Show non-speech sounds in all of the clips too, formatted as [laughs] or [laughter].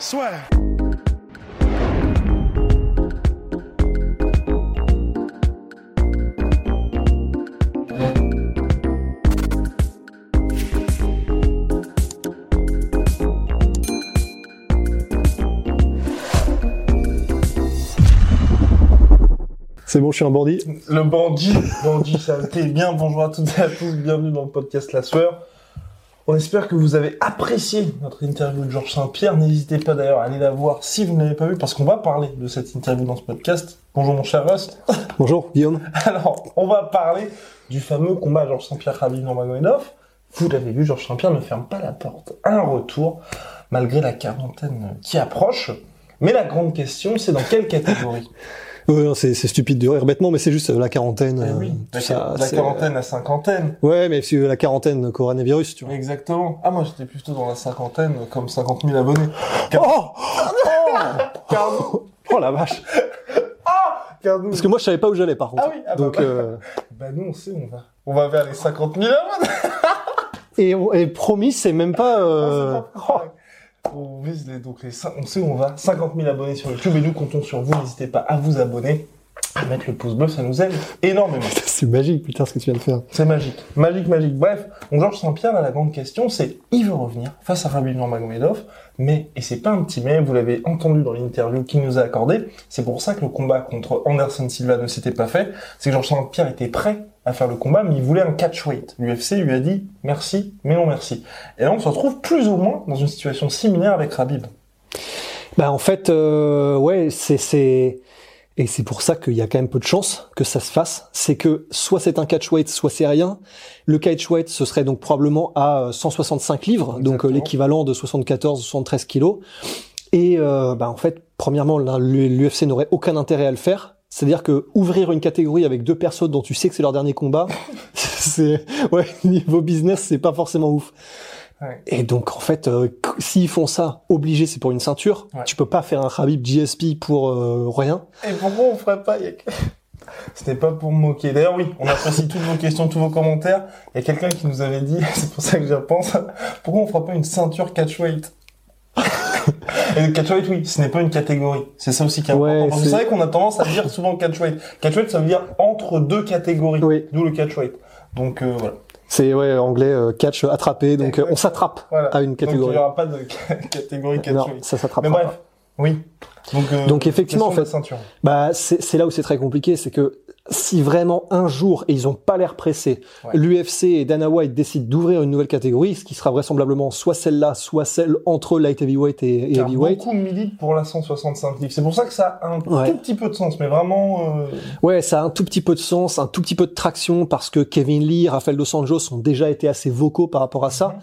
Soit. C'est bon, je suis un bandit. Le bandit, bandit, ça t'es bien. Bonjour à toutes et à tous, bienvenue dans le podcast La Sueur. On espère que vous avez apprécié notre interview de Georges Saint-Pierre. N'hésitez pas d'ailleurs à aller la voir si vous ne l'avez pas vue, parce qu'on va parler de cette interview dans ce podcast. Bonjour mon cher Rust. [laughs] Bonjour, Guillaume. Alors, on va parler du fameux combat Georges Saint-Pierre Khabib Nurmagomedov. Vous l'avez vu, Georges Saint-Pierre ne ferme pas la porte un retour, malgré la quarantaine qui approche. Mais la grande question, c'est dans quelle catégorie? Ouais, non, c'est c'est stupide de rire bêtement, mais c'est juste euh, la quarantaine. Eh euh, oui, tout la, ça, la quarantaine, la cinquantaine. Ouais, mais c'est la quarantaine coronavirus, tu vois. Exactement. Ah, moi j'étais plutôt dans la cinquantaine, comme 50 000 abonnés. Oh Cardo Oh la vache Cardo Parce que moi, je savais pas où j'allais, par contre. Ah oui, ah bah, Donc, bah. euh, Bah nous on sait, on va, on va vers les 50 000 abonnés. [laughs] et, promis, c'est même pas... euh, Ah, c'est pas pareil. On vise les, donc les, on sait où on va. 50 000 abonnés sur YouTube et nous comptons sur vous. N'hésitez pas à vous abonner, à mettre le pouce bleu, ça nous aide énormément. [laughs] C'est magique, putain, ce que tu viens de faire. C'est magique. Magique, magique. Bref, donc Georges Saint-Pierre, là, la grande question, c'est il veut revenir face à Khabib Nurmagomedov, mais, et c'est pas un petit mais, vous l'avez entendu dans l'interview qu'il nous a accordé, c'est pour ça que le combat contre Anderson Silva ne s'était pas fait, c'est que Georges Saint-Pierre était prêt à faire le combat, mais il voulait un catchweight. L'UFC lui a dit merci, mais non merci. Et là, on se retrouve plus ou moins dans une situation similaire avec Khabib. Bah en fait, euh, ouais, c'est c'est et c'est pour ça qu'il y a quand même peu de chances que ça se fasse. C'est que soit c'est un catchweight, soit c'est rien. Le catchweight, ce serait donc probablement à euh, 165 livres, donc euh, l'équivalent de 74 ou 73 kilos. Et euh, bah en fait, premièrement, l'UFC n'aurait aucun intérêt à le faire. C'est-à-dire que ouvrir une catégorie avec deux personnes dont tu sais que c'est leur dernier combat, [laughs] c'est ouais [laughs] niveau business, c'est pas forcément ouf. Ouais. Et donc en fait, euh, s'ils font ça, obligé, c'est pour une ceinture. Ouais. Tu peux pas faire un Khabib GSP pour euh, rien. Et pourquoi on ferait pas Yannick [laughs] n'est pas pour me moquer. D'ailleurs, oui, on apprécie toutes vos questions, tous vos commentaires. Il y a quelqu'un qui nous avait dit, c'est pour ça que j'y repense, pourquoi on fera pas une ceinture catchweight? Et le catchweight, oui, ce n'est pas une catégorie. C'est ça aussi qui est Ouais, important. Parce que c'est- vrai qu'on a tendance à dire souvent catchweight. Catchweight, ça veut dire entre deux catégories. Oui. D'où le catchweight. Donc euh, voilà. C'est ouais anglais euh, catch attrapé, donc euh, on s'attrape voilà. à une Donc il catégorie. n'y aura pas de [laughs] catégorie non, catchweight. ça s'attrape. Mais bref, oui. Donc, euh, Donc, effectivement, en fait, ceinture. Bah c'est c'est là où c'est très compliqué, c'est que si vraiment un jour et ils ont pas l'air pressés, Ouais. l'UFC et Dana White décident d'ouvrir une nouvelle catégorie, ce qui sera vraisemblablement soit celle-là, soit celle entre light heavyweight et, et Car heavyweight. beaucoup militent pour la 165 livres. C'est pour ça que ça a un Ouais. tout petit peu de sens, mais vraiment. euh, Ouais, ça a un tout petit peu de sens, un tout petit peu de traction parce que Kevin Lee, Rafael dos Anjos ont déjà été assez vocaux par rapport à ça. Mhm.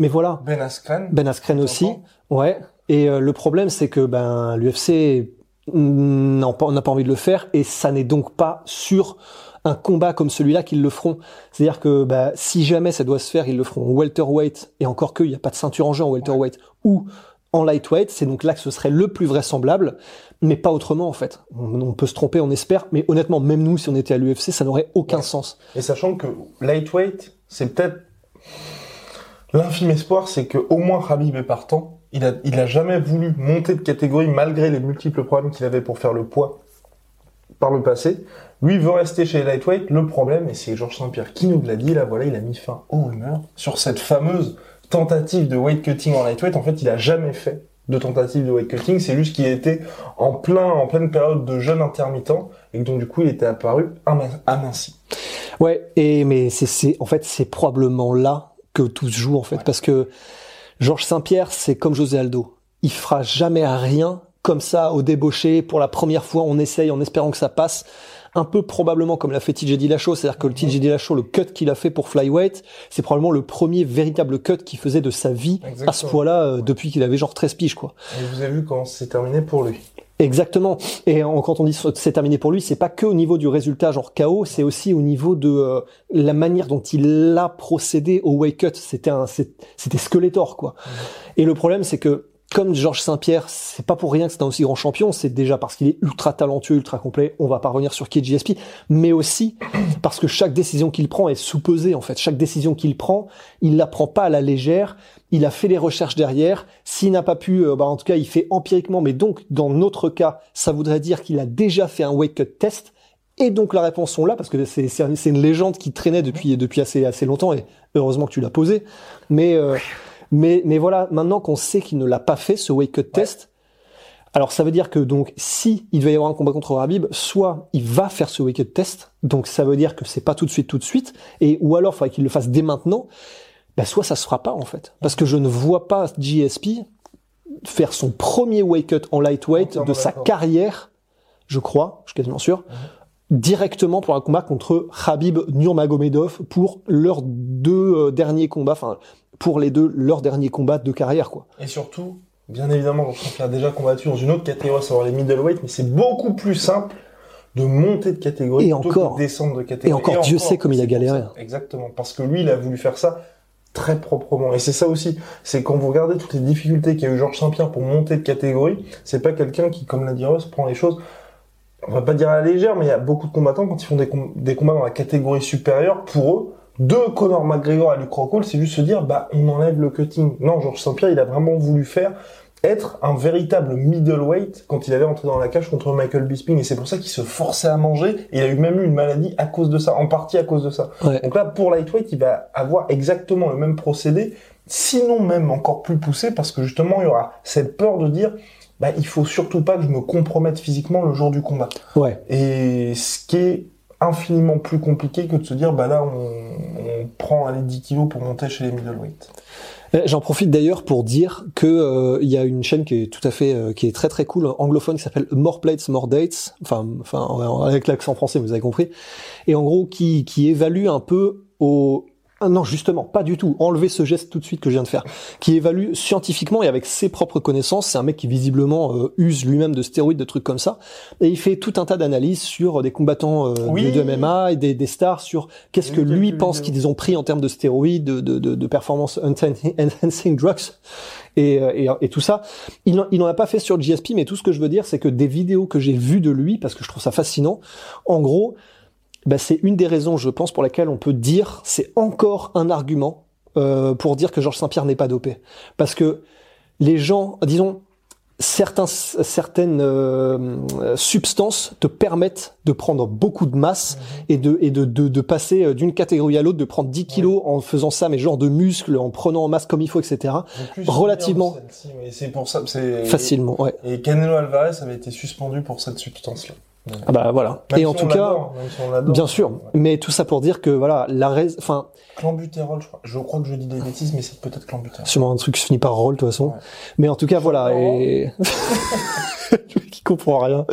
Mais voilà, Ben Askren. Ben Askren aussi. Ouais. Et euh, le problème, c'est que ben l'UFC pas, n'a pas envie de le faire et ça n'est donc pas sur un combat comme celui-là qu'ils le feront. C'est-à-dire que ben, si jamais ça doit se faire, ils le feront en welterweight et encore que il n'y a pas de ceinture en jeu en welterweight ou en lightweight. C'est donc là que ce serait le plus vraisemblable, mais pas autrement en fait. On, on peut se tromper, on espère, mais honnêtement, même nous, si on était à l'UFC, ça n'aurait aucun Ouais. sens. Et sachant que lightweight, c'est peut-être l'infime espoir, c'est que au moins Khabib est partant. Il a, il a jamais voulu monter de catégorie malgré les multiples problèmes qu'il avait pour faire le poids par le passé. Lui il veut rester chez les lightweight. Le problème, et c'est Georges Saint-Pierre qui nous l'a dit, là voilà, il a mis fin aux rumeurs sur cette fameuse tentative de weight cutting en lightweight. En fait, il a jamais fait de tentative de weight cutting. C'est juste qu'il était en plein, en pleine période de jeûne intermittent et que donc du coup il était apparu amin- aminci. Ouais, et mais c'est c'est en fait c'est probablement là que tout se joue en fait Ouais. parce que Georges Saint-Pierre, c'est comme José Aldo. Il fera jamais rien comme ça au débauché pour la première fois, on essaye en espérant que ça passe. Un peu probablement comme l'a fait TJ Dillashaw, c'est-à-dire que le TJ Dillashaw, le cut qu'il a fait pour flyweight, c'est probablement le premier véritable cut qu'il faisait de sa vie à ce poids-là euh, depuis qu'il avait genre 13 piges quoi. Et vous avez vu comment c'est terminé pour lui. Exactement. Et en- quand on dit c'est terminé pour lui, c'est pas que au niveau du résultat genre KO, c'est aussi au niveau de euh, la manière dont il a procédé au wake cut. C'était un, c'était Skeletor quoi. Et le problème c'est que comme Georges Saint-Pierre, c'est pas pour rien que c'est un aussi grand champion, c'est déjà parce qu'il est ultra talentueux, ultra complet. On va pas revenir sur KGSP, mais aussi parce que chaque décision qu'il prend est sous-pesée en fait. Chaque décision qu'il prend, il la prend pas à la légère. Il a fait les recherches derrière. S'il n'a pas pu, euh, bah, en tout cas, il fait empiriquement. Mais donc, dans notre cas, ça voudrait dire qu'il a déjà fait un wake cut test. Et donc la réponse sont là parce que c'est c'est un- c'est une légende qui traînait depuis depuis assez assez longtemps et heureusement que tu l'as posé. Mais euh, mais mais voilà, maintenant qu'on sait qu'il ne l'a pas fait ce wake cut test, alors ça veut dire que donc si il va y avoir un combat contre Rabib, soit il va faire ce wake cut test, donc ça veut dire que c'est pas tout de suite tout de suite, et ou alors il faudrait qu'il le fasse dès maintenant. Bah soit ça se fera pas en fait, parce que je ne vois pas GSP faire son premier wake cut en lightweight de sa carrière, je crois, je suis quasiment sûr, directement pour un combat contre Khabib Nurmagomedov pour leurs deux euh, derniers combats, enfin pour les deux leurs derniers combats de carrière quoi. Et surtout, bien évidemment, Georges Saint-Pierre a déjà combattu dans une autre catégorie, savoir les middleweight, mais c'est beaucoup plus simple de monter de catégorie Et plutôt encore. que de descendre de catégorie. Et encore, Dieu sait comme il a galéré. Exactement, parce que lui, il a voulu faire ça très proprement. Et c'est ça aussi, c'est quand vous regardez toutes les difficultés qu'a eu Georges Saint-Pierre pour monter de catégorie, c'est pas quelqu'un qui, comme l'a dit Ross, prend les choses, on va pas dire à la légère, mais il y a beaucoup de combattants, quand ils font des, com- des combats dans la catégorie supérieure, pour eux, de Conor McGregor à Luke Rockhold, c'est juste se dire, bah, on enlève le cutting. Non, Georges Saint-Pierre, il a vraiment voulu faire être un véritable middleweight quand il avait entré dans la cage contre Michael Bisping et c'est pour ça qu'il se forçait à manger et il a eu même eu une maladie à cause de ça, en partie à cause de ça. Ouais. Donc là, pour lightweight, il va avoir exactement le même procédé, sinon même encore plus poussé parce que justement, il y aura cette peur de dire, bah, il faut surtout pas que je me compromette physiquement le jour du combat. Ouais. Et ce qui est infiniment plus compliqué que de se dire, bah là, on, on prend allez, 10 kilos pour monter chez les middleweight. Euh, J'en profite d'ailleurs pour dire que euh, il y a une chaîne qui est tout à fait, euh, qui est très très cool anglophone qui s'appelle More Plates More Dates, enfin, enfin avec l'accent français, vous avez compris, et en gros qui qui évalue un peu au ah non, justement, pas du tout. Enlever ce geste tout de suite que je viens de faire. Qui évalue scientifiquement et avec ses propres connaissances. C'est un mec qui visiblement euh, use lui-même de stéroïdes, de trucs comme ça. Et il fait tout un tas d'analyses sur des combattants euh, Oui. de MMA et des, des stars sur qu'est-ce que lui pense qu'ils ont pris en termes de stéroïdes, de, de, de, de performance [laughs] enhancing drugs et, euh, et, et tout ça. Il n'en- il a pas fait sur GSP, mais tout ce que je veux dire, c'est que des vidéos que j'ai vues de lui, parce que je trouve ça fascinant, en gros, bah, c'est une des raisons, je pense, pour laquelle on peut dire, c'est encore un argument euh, pour dire que Georges Saint-Pierre n'est pas dopé. Parce que les gens, disons, certains, certaines euh, substances te permettent de prendre beaucoup de masse et de et de, de, de passer d'une catégorie à l'autre, de prendre 10 kilos en faisant ça, mais genre de muscles, en prenant en masse comme il faut, etc. Relativement. c'est pour ça, c'est Facilement, ouais. Et Canelo Alvarez avait été suspendu pour cette substance-là. Ah bah voilà. Même et si en on tout cas, l'adore, même si on l'adore. bien sûr. Ouais. Mais tout ça pour dire que voilà, la rais... enfin, Clenbuterol, je crois. Je crois que je dis des bêtises, mais c'est peut-être clenbuterol. sûrement un truc qui se finit par roll de toute façon. Ouais. Mais en tout cas, voilà. Et [laughs] qui comprend rien.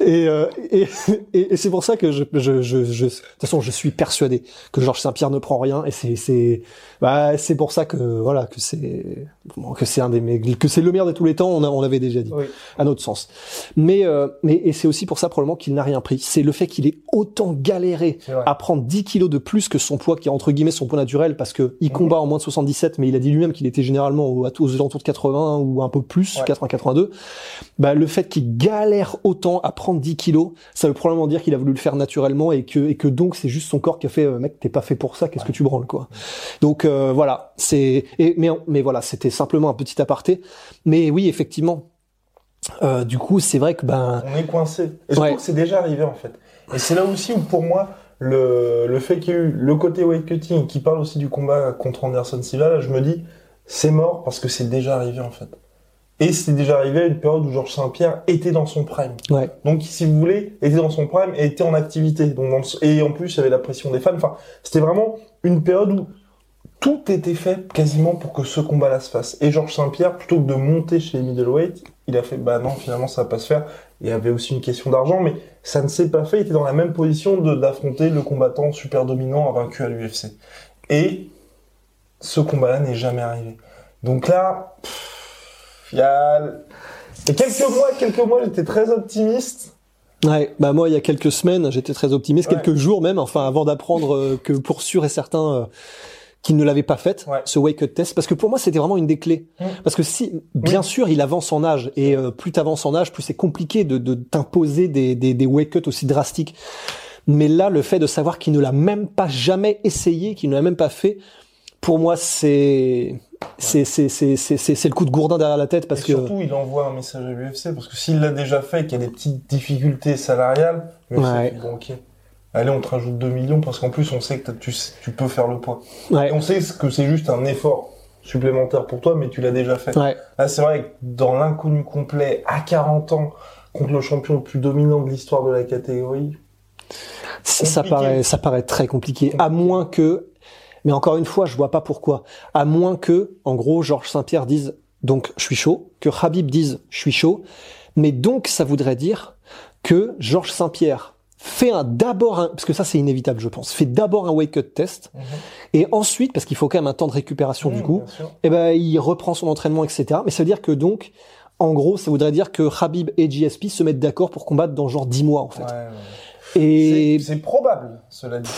Et, euh, et, et, et c'est pour ça que je, je, je, je, de toute façon, je suis persuadé que Georges Saint-Pierre ne prend rien. Et c'est, c'est, bah, c'est pour ça que voilà, que c'est, que c'est un des, que c'est le meilleur de tous les temps. On, a, on l'avait déjà dit Oui. à notre sens. Mais, euh, mais et c'est aussi pour ça probablement qu'il n'a rien pris. C'est le fait qu'il ait autant galéré à prendre 10 kilos de plus que son poids, qui est entre guillemets son poids naturel, parce que Mhm. il combat en moins de 77, mais il a dit lui-même qu'il était généralement aux, aux alentours de 80 ou un peu plus, Ouais. 80-82. Bah, le fait qu'il galère autant à prendre 10 kilos, ça veut probablement dire qu'il a voulu le faire naturellement et que, et que donc c'est juste son corps qui a fait, euh, mec, t'es pas fait pour ça, qu'est-ce que tu branles, quoi. Donc, euh, voilà, c'est, et, mais, mais voilà, c'était simplement un petit aparté. Mais oui, effectivement, euh, du coup, c'est vrai que, ben, On est coincé. Et je Ouais. trouve que c'est déjà arrivé, en fait. Et c'est là aussi où, pour moi, le, le fait qu'il y ait eu le côté weight cutting qui parle aussi du combat contre Anderson Silva, là, je me dis, c'est mort parce que c'est déjà arrivé, en fait. Et c'est déjà arrivé à une période où Georges Saint-Pierre était dans son prime. ouais. Donc, si vous voulez, était dans son prime et était en activité. Donc, dans le- et en plus, il y avait la pression des fans. Enfin, c'était vraiment une période où tout était fait quasiment pour que ce combat-là se fasse. Et Georges Saint-Pierre, plutôt que de monter chez les middleweight, il a fait bah non, finalement ça va pas se faire. Il y avait aussi une question d'argent, mais ça ne s'est pas fait. Il était dans la même position d'affronter le combattant super dominant vaincu à l'UFC. Et ce combat-là n'est jamais arrivé. Donc là, il y a quelques mois, quelques mois, j'étais très optimiste. Ouais, bah moi il y a quelques semaines j'étais très optimiste, Ouais. quelques jours même, enfin avant d'apprendre euh, que pour sûr et certain euh, qu'il ne l'avait pas faite, Ouais. ce wake up test, parce que pour moi c'était vraiment une des clés. Mm. Parce que si, bien sûr, il avance en âge et euh, plus t'avances en âge, plus c'est compliqué de, de t'imposer des, des, des wake up aussi drastiques. Mais là, le fait de savoir qu'il ne l'a même pas jamais essayé, qu'il ne l'a même pas fait, pour moi c'est c'est le coup de gourdin derrière la tête parce et que surtout, il envoie un message à l'UFC parce que s'il l'a déjà fait et qu'il y a des petites difficultés salariales, l'UFC Ouais. bon ok. Allez, on te rajoute 2 millions parce qu'en plus on sait que tu, tu peux faire le poids. ouais on sait que c'est juste un effort supplémentaire pour toi, mais tu l'as déjà fait. ouais Là, c'est vrai que dans l'inconnu complet, à 40 ans, contre le champion le plus dominant de l'histoire de la catégorie, Ça, ça Compliqué. paraît, ça paraît très compliqué. À moins que, mais encore une fois, je vois pas pourquoi. À moins que, en gros, Georges Saint-Pierre dise, donc, je suis chaud, que Habib dise, je suis chaud. Mais donc, ça voudrait dire que Georges Saint-Pierre fait un d'abord un, parce que ça c'est inévitable, je pense, fait d'abord un wake-up test. Et ensuite, parce qu'il faut quand même un temps de récupération du coup, eh ben, il reprend son entraînement, etc. Mais ça veut dire que donc, en gros, ça voudrait dire que Habib et GSP se mettent d'accord pour combattre dans genre 10 mois, en fait. Ouais, ouais. Et C'est probable, cela dit.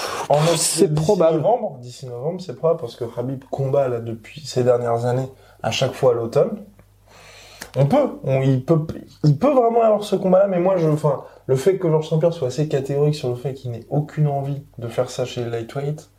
C'est d'ici probable. Novembre, d'ici novembre, c'est probable parce que Khabib combat là depuis ces dernières années à chaque fois à l'automne. On peut, on, il peut, il peut vraiment avoir ce combat-là, mais moi, je, enfin, le fait que Georges Saint-Pierre soit assez catégorique sur le fait qu'il n'ait aucune envie de faire ça chez lightweight,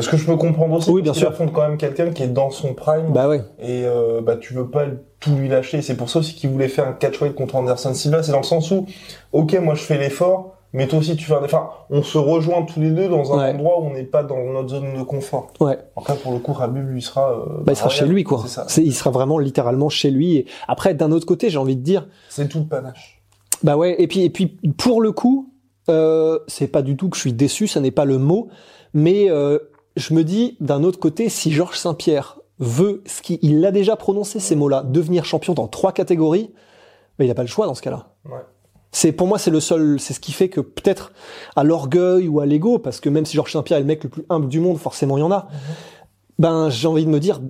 ce que je peux comprendre aussi, Oui, bien sûr. affronte quand même quelqu'un qui est dans son prime, bah ouais. et euh, bah tu veux pas tout lui lâcher. C'est pour ça aussi qu'il voulait faire un catchweight contre Anderson Silva. C'est dans le sens où, ok, moi je fais l'effort, mais toi aussi tu fais un effort. On se rejoint tous les deux dans un Ouais. endroit où on n'est pas dans notre zone de confort. Ouais. Après pour le coup, Habib lui sera. euh, Bah, il sera chez lui, quoi. C'est ça. Il sera vraiment littéralement chez lui. Et après, d'un autre côté, j'ai envie de dire, C'est tout le panache. bah ouais. Et puis, et puis, pour le coup, euh, c'est pas du tout que je suis déçu, ça n'est pas le mot, mais euh, je me dis, d'un autre côté, si Georges Saint-Pierre veut, ce qui, il l'a déjà prononcé ces mots-là, devenir champion dans trois catégories, bah, il a pas le choix dans ce cas-là. Ouais. C'est pour moi c'est le seul, c'est ce qui fait que peut-être à l'orgueil ou à l'ego, parce que même si Georges Saint-Pierre est le mec le plus humble du monde, forcément il y en a. Ben j'ai envie de me dire,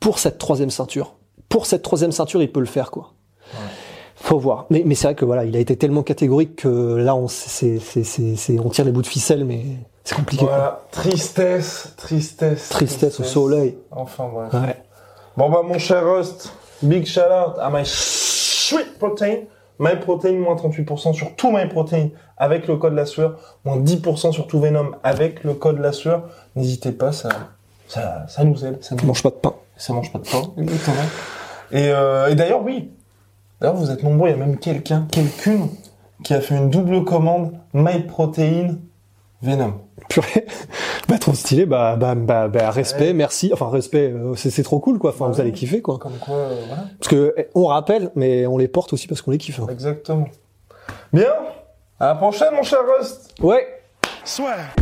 pour cette troisième ceinture, pour cette troisième ceinture, il peut le faire quoi. Faut voir. Mais, mais c'est vrai que voilà, il a été tellement catégorique que là on, c'est, c'est, c'est, c'est- on tire les bouts de ficelle, mais c'est compliqué. Voilà. Tristesse, tristesse. Tristesse au soleil. Enfin bref. Ouais. Bon bah mon cher Rust, big shout out à my sweet protein. My protein moins 38% sur tout my protein avec le code la sueur, moins 10% sur tout Venom avec le code la sueur. N'hésitez pas, ça, ça, ça nous aide. Ça, nous- mange pas de pain. ça mange pas de pain. Exactement. Et, euh, et d'ailleurs oui, d'ailleurs vous êtes nombreux, il y a même quelqu'un, quelqu'une qui a fait une double commande my protein Venom. Purée. bah trop stylé. Bah bah bah, bah, respect, merci. Enfin respect, euh, c'est, trop cool quoi. Enfin Bah vous allez kiffer quoi. Comme quoi, euh, voilà. Parce que eh, on rappelle, mais on les porte aussi parce qu'on les kiffe. hein. Exactement. Bien. À la prochaine mon cher Rust. Ouais. Imagine